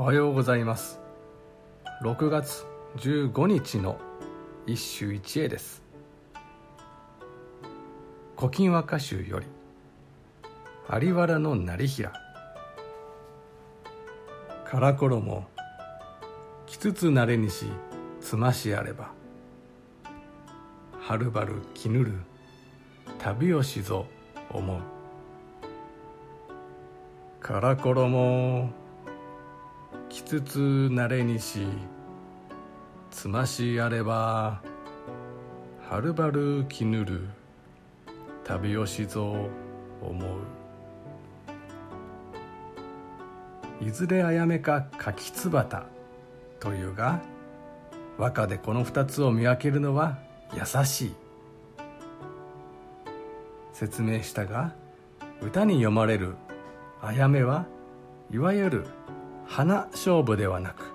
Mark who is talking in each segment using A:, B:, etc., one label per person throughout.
A: おはようございます。6月15日の一首一会です「古今和歌集」より「有原の成平」「から衣きつつなれにしつましあれば」「はるばるきぬる旅をしぞ思う」「から衣きつつなれにしつましあればはるばるきぬる旅をしぞ思う。いずれあやめか柿つばたというが和歌でこの二つを見分けるのは優しい。説明したが歌に読まれるあやめはいわゆる花勝負ではなく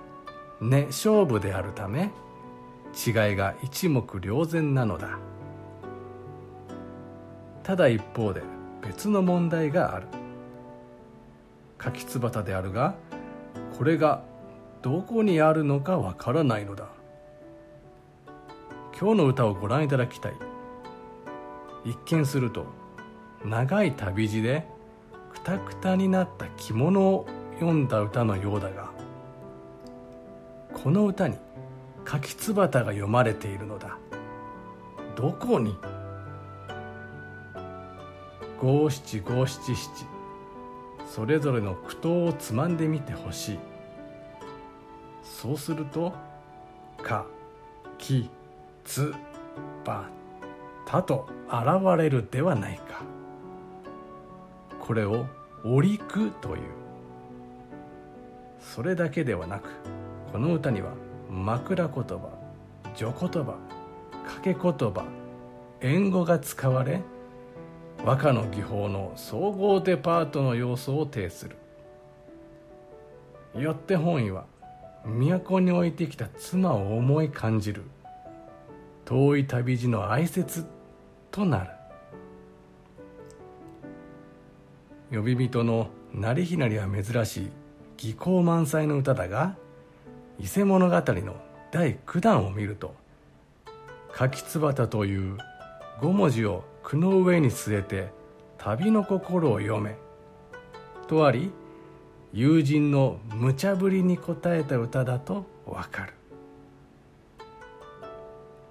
A: 根勝負であるため違いが一目瞭然なのだ。ただ一方で別の問題がある。柿つばたであるがこれがどこにあるのかわからないのだ。今日の歌をご覧いただきたい。一見すると長い旅路でくたくたになった着物を読んだ歌のようだがこの歌に柿つばたが読まれているのだ。どこに？五七五七七。それぞれの句読をつまんでみてほしい。そうすると「か」「き」「つ」「ば」「た」と現れるではないか。これを「折句」という。それだけではなくこの歌には枕言葉序言葉掛け言葉縁語が使われ和歌の技法の総合デパートの要素を呈する。よって本意は都に置いてきた妻を思い感じる遠い旅路の哀切となる。呼び人の成ひなりは珍しい。技巧満載の歌だが伊勢物語の第9弾を見ると「柿つばた」という5文字を句の上に据えて旅の心を読めとあり友人の無茶ぶりに応えた歌だとわかる。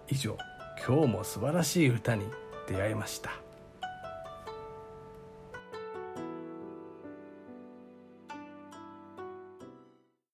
A: 以上今日も素晴らしい歌に出会いました。